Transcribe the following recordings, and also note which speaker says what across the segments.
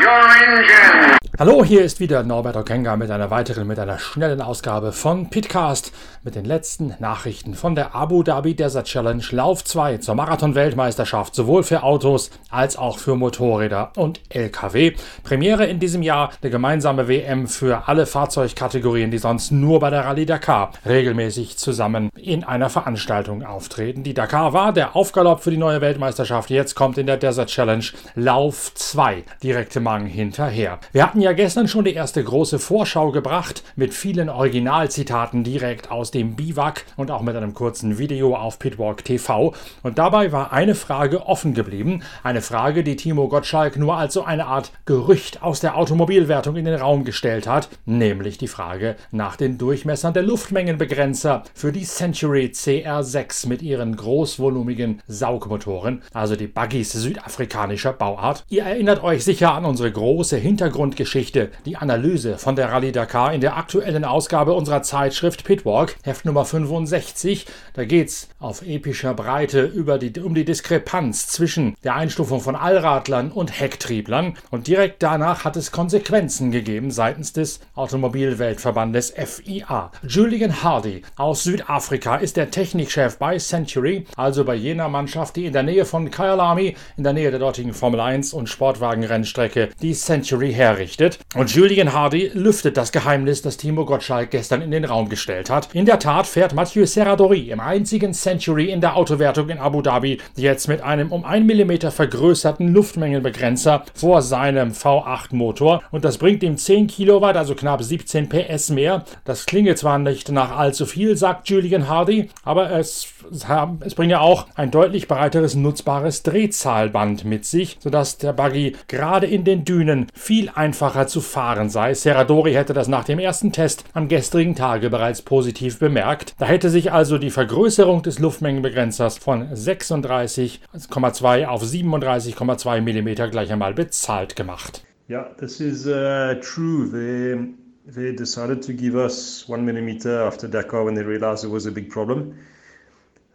Speaker 1: your engine!
Speaker 2: Hallo, hier ist wieder Norbert Okenga mit einer weiteren, mit einer schnellen Ausgabe von Pitcast mit den letzten Nachrichten von der Abu Dhabi Desert Challenge Lauf 2 zur Marathon-Weltmeisterschaft, sowohl für Autos als auch für Motorräder und LKW. Premiere in diesem Jahr der gemeinsame WM für alle Fahrzeugkategorien, die sonst nur bei der Rallye Dakar regelmäßig zusammen in einer Veranstaltung auftreten. Die Dakar war der Aufgalopp für die neue Weltmeisterschaft. Jetzt kommt in der Desert Challenge Lauf 2 direkte Mang hinterher. Wir hatten ja ja gestern schon die erste große Vorschau gebracht mit vielen Originalzitaten direkt aus dem Biwak und auch mit einem kurzen Video auf Pitwalk TV. Und dabei war eine Frage offen geblieben. Eine Frage, die Timo Gottschalk nur als so eine Art Gerücht aus der Automobilwertung in den Raum gestellt hat, nämlich die Frage nach den Durchmessern der Luftmengenbegrenzer für die Century CR6 mit ihren großvolumigen Saugmotoren, also die Buggies südafrikanischer Bauart. Ihr erinnert euch sicher an unsere große Hintergrundgeschichte Geschichte, die Analyse von der Rallye Dakar in der aktuellen Ausgabe unserer Zeitschrift Pitwalk, Heft Nummer 65. Da geht's auf epischer Breite über die, um die Diskrepanz zwischen der Einstufung von Allradlern und Hecktrieblern und direkt danach hat es Konsequenzen gegeben seitens des Automobilweltverbandes FIA. Julian Hardy aus Südafrika ist der Technikchef bei Century, also bei jener Mannschaft, die in der Nähe von Kyalami, in der Nähe der dortigen Formel 1 und Sportwagenrennstrecke, die Century herrichtet berichtet. Und Julian Hardy lüftet das Geheimnis, das Timo Gottschalk gestern in den Raum gestellt hat. In der Tat fährt Mathieu Serradori im einzigen Century in der Autowertung in Abu Dhabi jetzt mit einem um 1 mm vergrößerten Luftmengenbegrenzer vor seinem V8-Motor. Und das bringt ihm 10 Kilowatt, also knapp 17 PS mehr. Das klinge zwar nicht nach allzu viel, sagt Julian Hardy, aber es, es bringt ja auch ein deutlich breiteres nutzbares Drehzahlband mit sich, sodass der Buggy gerade in den Dünen viel einfacher einfacher zu fahren sei. Serradori hätte das nach dem ersten Test am gestrigen Tage bereits positiv bemerkt. Da hätte sich also die Vergrößerung des Luftmengenbegrenzers von 36,2 auf 37,2 mm gleich einmal bezahlt gemacht.
Speaker 3: Yeah, this is uh, true. They, they decided to give us one millimeter after Dakar when they realized it was a big problem.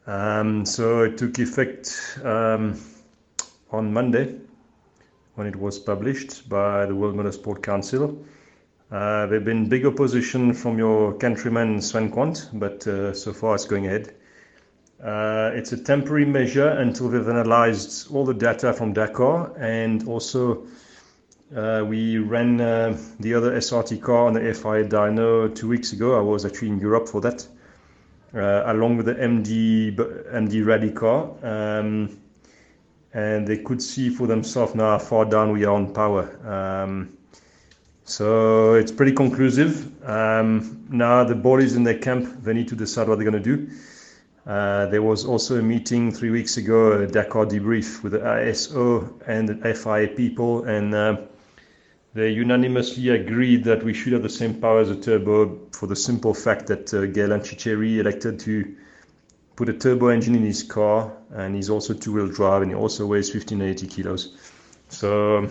Speaker 3: Um, so it took effect um, on Monday. When it was published by the World Motorsport Council. Uh, there have been big opposition from your countryman Sven Quant, but uh, so far it's going ahead. Uh, it's a temporary measure until we've analyzed all the data from Dakar and also uh, we ran uh, the other SRT car on the FIA dyno two weeks ago. I was actually in Europe for that, uh, along with the MD MD Rally car. Um, and they could see for themselves now how far down we are on power. Um, so it's pretty conclusive. Um, now the ball is in their camp. They need to decide what they're going to do. Uh, there was also a meeting three weeks ago, a Dakar debrief with the ISO and the FIA people, and uh, they unanimously agreed that we should have the same power as a turbo for the simple fact that uh, Galan Chicheri elected to put a turbo engine in his car, and he's also two-wheel drive, and he also weighs 1580 kilos. So,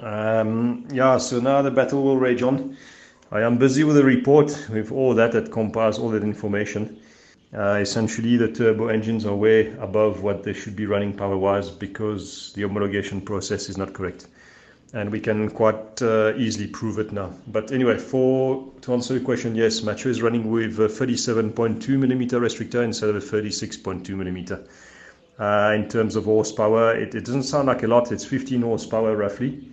Speaker 3: um, yeah, so now the battle will rage on. I am busy with a report with all that that compiles all that information. Uh, essentially, the turbo engines are way above what they should be running power-wise because the homologation process is not correct and we can quite uh, easily prove it now. But anyway, for to answer your question, yes, Mathieu is running with a 37.2 millimeter restrictor instead of a 36.2 millimeter. Uh, in terms of horsepower, it, it, doesn't sound like a lot. It's 15 horsepower roughly,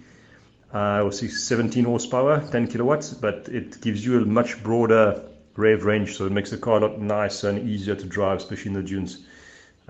Speaker 3: uh, or 17 horsepower, 10 kilowatts, but it gives you a much broader rev range, so it makes the car a lot nicer and easier to drive, especially in the dunes.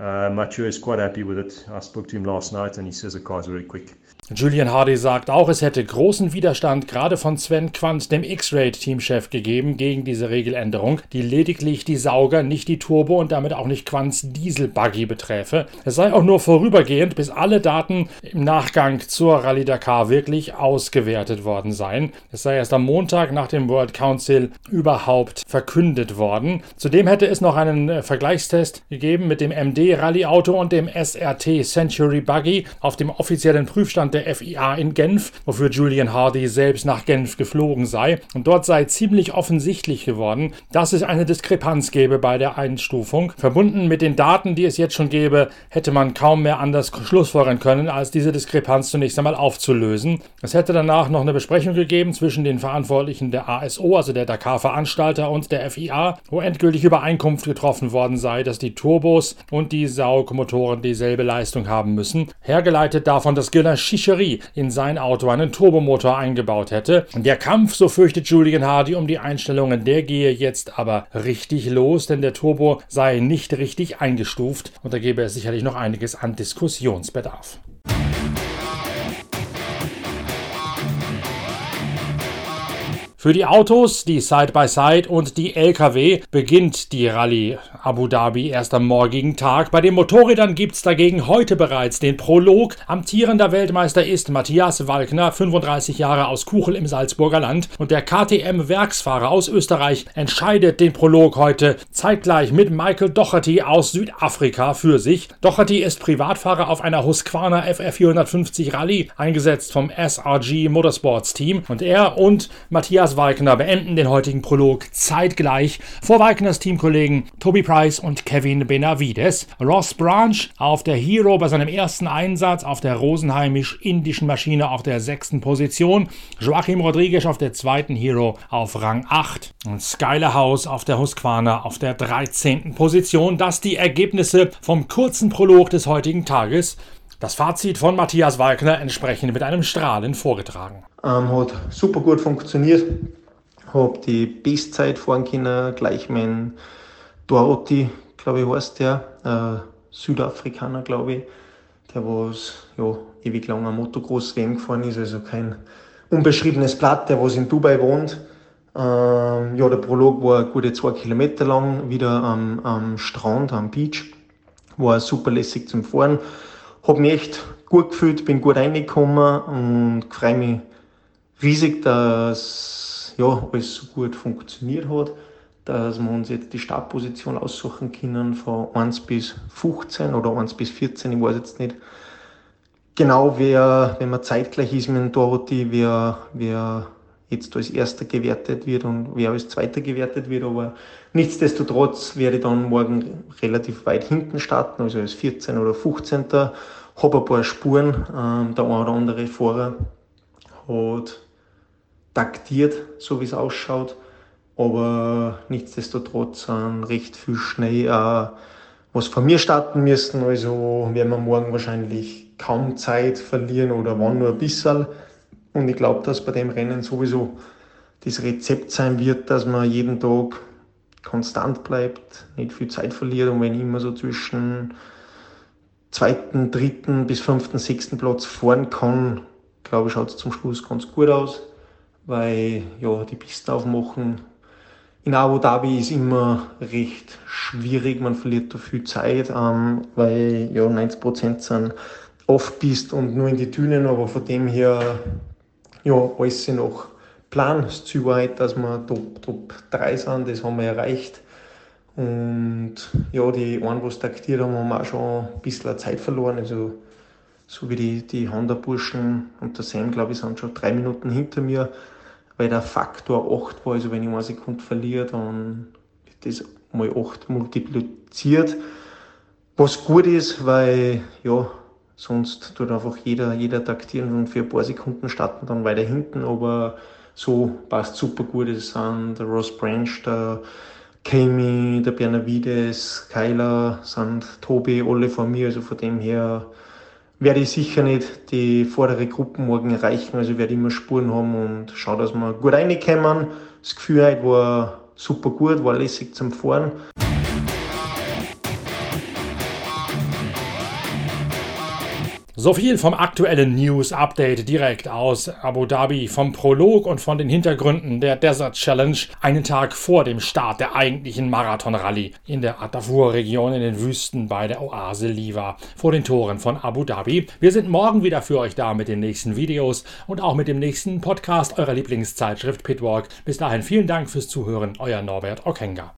Speaker 3: Uh, Mathieu is quite happy with it. I spoke to him last night, and he says the car is very quick.
Speaker 2: Julian Hardy sagt auch, es hätte großen Widerstand gerade von Sven Quandt, dem X-Raid-Teamchef, gegeben gegen diese Regeländerung, die lediglich die Sauger, nicht die Turbo und damit auch nicht Quants Diesel-Buggy beträfe. Es sei auch nur vorübergehend, bis alle Daten im Nachgang zur Rallye Dakar wirklich ausgewertet worden seien. Es sei erst am Montag nach dem World Council überhaupt verkündet worden. Zudem hätte es noch einen äh, Vergleichstest gegeben mit dem MD Rallye-Auto und dem SRT Century Buggy auf dem offiziellen Prüfstand der FIA in Genf, wofür Julian Hardy selbst nach Genf geflogen sei. Und dort sei ziemlich offensichtlich geworden, dass es eine Diskrepanz gäbe bei der Einstufung. Verbunden mit den Daten, die es jetzt schon gäbe, hätte man kaum mehr anders schlussfolgern können, als diese Diskrepanz zunächst einmal aufzulösen. Es hätte danach noch eine Besprechung gegeben zwischen den Verantwortlichen der ASO, also der Dakar-Veranstalter, und der FIA, wo endgültig Übereinkunft getroffen worden sei, dass die Turbos und die Saugmotoren dieselbe Leistung haben müssen. Hergeleitet davon, dass Gilles Chichery in sein Auto einen Turbomotor eingebaut hätte. Der Kampf, so fürchtet Julian Hardy um die Einstellungen, der gehe jetzt aber richtig los, denn der Turbo sei nicht richtig eingestuft und da gäbe es sicherlich noch einiges an Diskussionsbedarf. Für die Autos, die Side-by-Side -Side und die Lkw beginnt die Rallye Abu Dhabi erst am morgigen Tag. Bei den Motorrädern gibt es dagegen heute bereits den Prolog. Amtierender Weltmeister ist Matthias Walkner, 35 Jahre aus Kuchel im Salzburger Land. Und der KTM-Werksfahrer aus Österreich entscheidet den Prolog heute zeitgleich mit Michael Doherty aus Südafrika für sich. Doherty ist Privatfahrer auf einer Husqvarna FF450 Rallye, eingesetzt vom SRG Motorsports Team. Und er und Matthias Andreas Walkner beenden den heutigen Prolog zeitgleich vor Walkners Teamkollegen Toby Price und Kevin Benavides. Ross Branch auf der Hero bei seinem ersten Einsatz auf der rosenheimisch-indischen Maschine auf der sechsten Position. Joachim Rodriguez auf der zweiten Hero auf Rang 8. Und Skyler House auf der Husqvarna auf der 13. Position. Das die Ergebnisse vom kurzen Prolog des heutigen Tages. Das Fazit von Matthias Walkner entsprechend mit einem Strahlen vorgetragen.
Speaker 1: Ähm, hat super gut funktioniert. Habe die Bestzeit fahren können, gleich mein Dorothy, glaube ich, heißt der, äh, Südafrikaner, glaube ich, der was ja, ewig lang am Motocross-WM gefahren ist, also kein unbeschriebenes Blatt, der was in Dubai wohnt. Ähm, ja, der Prolog war gute zwei Kilometer lang, wieder am, am Strand, am Beach. War super lässig zum Fahren habe mich echt gut gefühlt, bin gut reingekommen und freue mich riesig, dass ja, alles so gut funktioniert hat, dass wir uns jetzt die Startposition aussuchen können von 1 bis 15 oder 1 bis 14, ich weiß jetzt nicht. Genau, wer, wenn man zeitgleich ist mit Dorothy, wer, wer jetzt als Erster gewertet wird und wer als Zweiter gewertet wird. Aber nichtsdestotrotz werde ich dann morgen relativ weit hinten starten, also als 14. oder 15. Habe ein paar Spuren. Ähm, der eine oder andere Fahrer hat taktiert, so wie es ausschaut. Aber nichtsdestotrotz sind recht viel Schnee äh, was von mir starten müssen. Also werden wir morgen wahrscheinlich kaum Zeit verlieren oder wann nur ein bisschen. Und ich glaube, dass bei dem Rennen sowieso das Rezept sein wird, dass man jeden Tag konstant bleibt, nicht viel Zeit verliert und wenn ich immer so zwischen zweiten, dritten bis fünften, sechsten Platz fahren kann, glaube ich, schaut es zum Schluss ganz gut aus, weil ja, die Pisten aufmachen in Abu Dhabi ist immer recht schwierig, man verliert da viel Zeit, ähm, weil ja 90% sind off-Pist und nur in die Dünen, aber von dem her ja, alles noch Planzielweit, dass wir Top, Top 3 sind, das haben wir erreicht. Und ja, die einen, die taktiert haben, haben auch schon ein bisschen Zeit verloren. Also, so wie die, die Honda-Burschen und der Sam, glaube ich, sind schon drei Minuten hinter mir, weil der Faktor 8 war. Also, wenn ich eine Sekunde verliere, dann wird das mal 8 multipliziert. Was gut ist, weil ja, Sonst tut einfach jeder, jeder taktieren und für ein paar Sekunden starten dann weiter hinten, aber so passt super gut. Es sind der Ross Branch, der Kami, der Bernavides, Kyler, sind Tobi, alle von mir, also von dem her werde ich sicher nicht die vordere Gruppen morgen erreichen, also werde immer Spuren haben und schaue, dass wir gut reinkommen. Das Gefühl heute war super gut, war lässig zum Fahren.
Speaker 2: So viel vom aktuellen News Update direkt aus Abu Dhabi, vom Prolog und von den Hintergründen der Desert Challenge, einen Tag vor dem Start der eigentlichen Marathon-Rallye in der Atafur-Region in den Wüsten bei der Oase Liva vor den Toren von Abu Dhabi. Wir sind morgen wieder für euch da mit den nächsten Videos und auch mit dem nächsten Podcast eurer Lieblingszeitschrift Pitwalk. Bis dahin vielen Dank fürs Zuhören, euer Norbert Okenga.